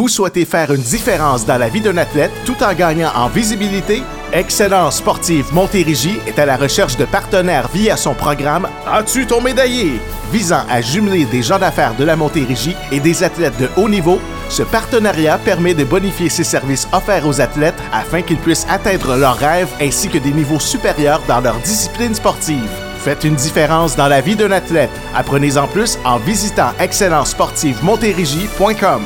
Vous souhaitez faire une différence dans la vie d'un athlète tout en gagnant en visibilité? Excellence Sportive Montérégie est à la recherche de partenaires via son programme As-tu ton médaillé? Visant à jumeler des gens d'affaires de la Montérégie et des athlètes de haut niveau, ce partenariat permet de bonifier ses services offerts aux athlètes afin qu'ils puissent atteindre leurs rêves ainsi que des niveaux supérieurs dans leur discipline sportive. Faites une différence dans la vie d'un athlète. Apprenez en plus en visitant excellencesportivemontérégie.com.